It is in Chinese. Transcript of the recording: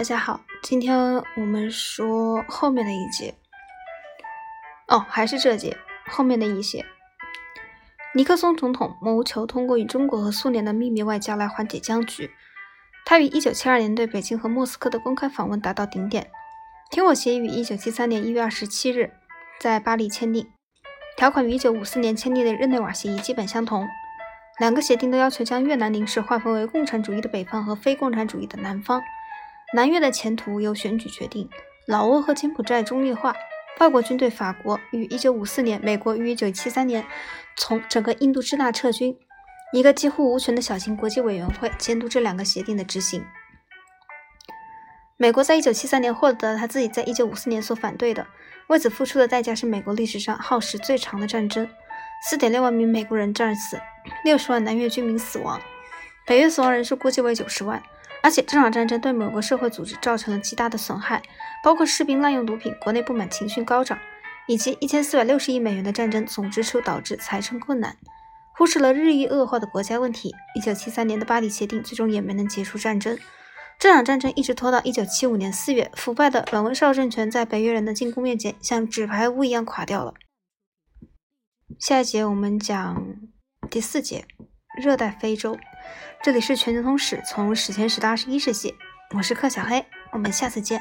大家好，今天我们说后面的一节。哦，还是这节后面的一些。尼克松总统谋求通过与中国和苏联的秘密外交来缓解僵局。他于1972年对北京和莫斯科的公开访问达到顶点。停火协议于1973年1月27日在巴黎签订，条款与1954年签订的日内瓦协议基本相同。两个协定都要求将越南领事划分为共产主义的北方和非共产主义的南方。南越的前途由选举决定。老挝和柬埔寨中立化。外国军队法国于1954年，美国于1973年从整个印度支那撤军。一个几乎无权的小型国际委员会监督这两个协定的执行。美国在1973年获得了他自己在1954年所反对的，为此付出的代价是美国历史上耗时最长的战争，4.6万名美国人战死，60万南越居民死亡，北越死亡人数估计为90万。而且这场战争对美国社会组织造成了极大的损害，包括士兵滥用毒品、国内不满情绪高涨，以及一千四百六十亿美元的战争总支出导致财政困难，忽视了日益恶化的国家问题。一九七三年的巴黎协定最终也没能结束战争，这场战争一直拖到一九七五年四月，腐败的阮文绍政权在北约人的进攻面前像纸牌屋一样垮掉了。下一节我们讲第四节，热带非洲。这里是全球通史，从史前史到二十一世纪。我是克小黑，我们下次见。